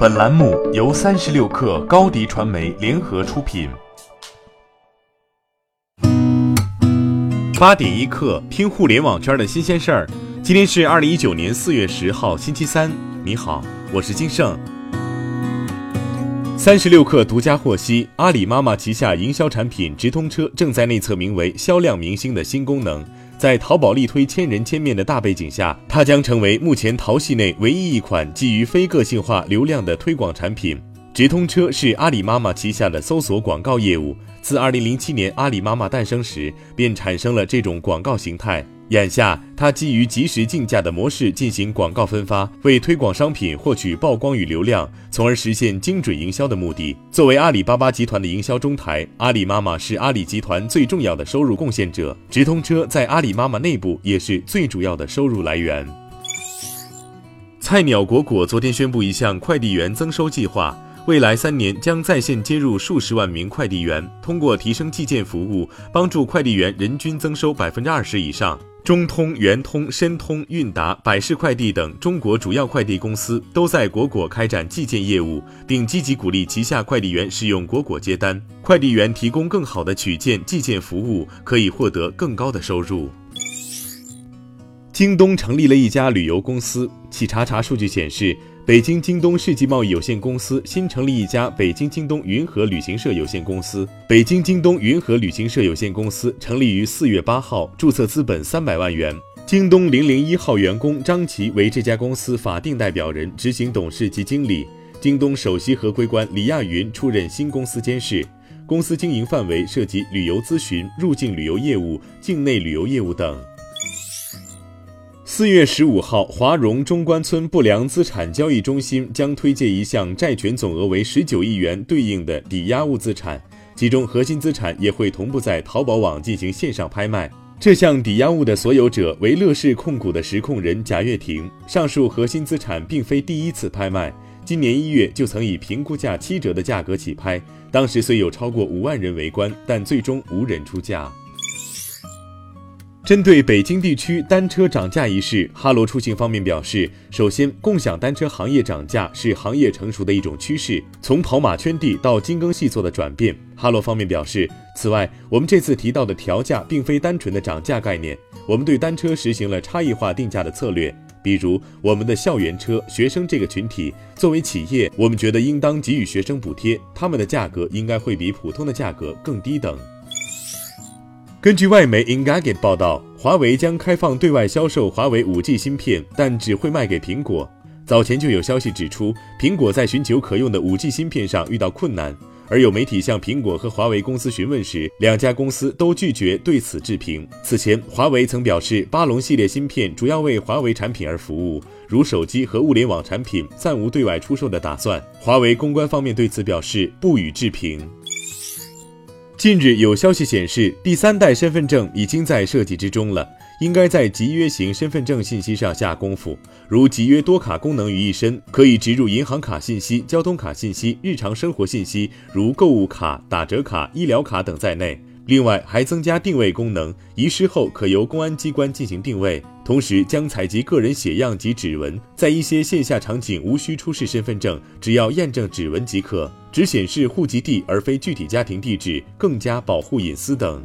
本栏目由三十六氪高低传媒联合出品。八点一刻，听互联网圈的新鲜事儿。今天是二零一九年四月十号，星期三。你好，我是金盛。三十六氪独家获悉，阿里妈妈旗下营销产品直通车正在内测名为“销量明星”的新功能。在淘宝力推千人千面的大背景下，它将成为目前淘系内唯一一款基于非个性化流量的推广产品。直通车是阿里妈妈旗下的搜索广告业务，自2007年阿里妈妈诞生时便产生了这种广告形态。眼下，它基于即时竞价的模式进行广告分发，为推广商品获取曝光与流量，从而实现精准营销的目的。作为阿里巴巴集团的营销中台，阿里妈妈是阿里集团最重要的收入贡献者。直通车在阿里妈妈内部也是最主要的收入来源。菜鸟果果昨天宣布一项快递员增收计划。未来三年将在线接入数十万名快递员，通过提升寄件服务，帮助快递员人均增收百分之二十以上。中通、圆通、申通、韵达、百世快递等中国主要快递公司都在果果开展寄件业务，并积极鼓励旗下快递员使用果果接单。快递员提供更好的取件、寄件服务，可以获得更高的收入。京东成立了一家旅游公司，企查查数据显示。北京京东世纪贸易有限公司新成立一家北京京东云和旅行社有限公司。北京京东云和旅行社有限公司成立于四月八号，注册资本三百万元。京东零零一号员工张琪为这家公司法定代表人、执行董事及经理。京东首席合规官李亚云出任新公司监事。公司经营范围涉及旅游咨询、入境旅游业务、境内旅游业务等。四月十五号，华融中关村不良资产交易中心将推介一项债权总额为十九亿元对应的抵押物资产，其中核心资产也会同步在淘宝网进行线上拍卖。这项抵押物的所有者为乐视控股的实控人贾跃亭。上述核心资产并非第一次拍卖，今年一月就曾以评估价七折的价格起拍，当时虽有超过五万人围观，但最终无人出价。针对北京地区单车涨价一事，哈罗出行方面表示，首先，共享单车行业涨价是行业成熟的一种趋势，从跑马圈地到精耕细作的转变。哈罗方面表示，此外，我们这次提到的调价并非单纯的涨价概念，我们对单车实行了差异化定价的策略，比如我们的校园车、学生这个群体，作为企业，我们觉得应当给予学生补贴，他们的价格应该会比普通的价格更低等。根据外媒 Engadget 报道，华为将开放对外销售华为 5G 芯片，但只会卖给苹果。早前就有消息指出，苹果在寻求可用的 5G 芯片上遇到困难，而有媒体向苹果和华为公司询问时，两家公司都拒绝对此置评。此前，华为曾表示，巴龙系列芯片主要为华为产品而服务，如手机和物联网产品暂无对外出售的打算。华为公关方面对此表示不予置评。近日有消息显示，第三代身份证已经在设计之中了，应该在集约型身份证信息上下功夫，如集约多卡功能于一身，可以植入银行卡信息、交通卡信息、日常生活信息，如购物卡、打折卡、医疗卡等在内。另外还增加定位功能，遗失后可由公安机关进行定位。同时将采集个人血样及指纹，在一些线下场景无需出示身份证，只要验证指纹即可，只显示户籍地而非具体家庭地址，更加保护隐私等。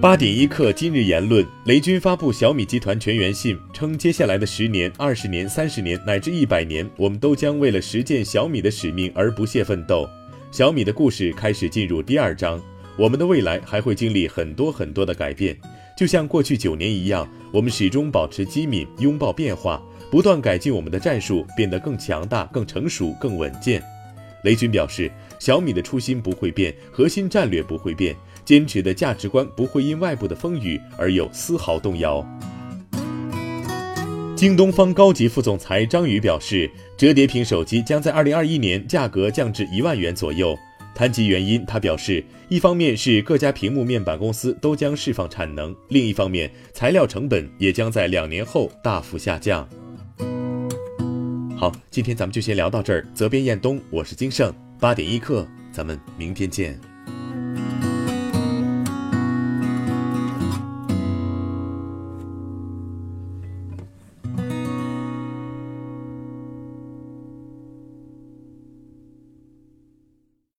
八点一刻，今日言论：雷军发布小米集团全员信，称接下来的十年、二十年、三十年乃至一百年，我们都将为了实践小米的使命而不懈奋斗。小米的故事开始进入第二章，我们的未来还会经历很多很多的改变，就像过去九年一样，我们始终保持机敏，拥抱变化，不断改进我们的战术，变得更强大、更成熟、更稳健。雷军表示，小米的初心不会变，核心战略不会变，坚持的价值观不会因外部的风雨而有丝毫动摇。京东方高级副总裁张宇表示，折叠屏手机将在二零二一年价格降至一万元左右。谈及原因，他表示，一方面是各家屏幕面板公司都将释放产能，另一方面材料成本也将在两年后大幅下降。好，今天咱们就先聊到这儿。责编：彦东，我是金盛，八点一刻，咱们明天见。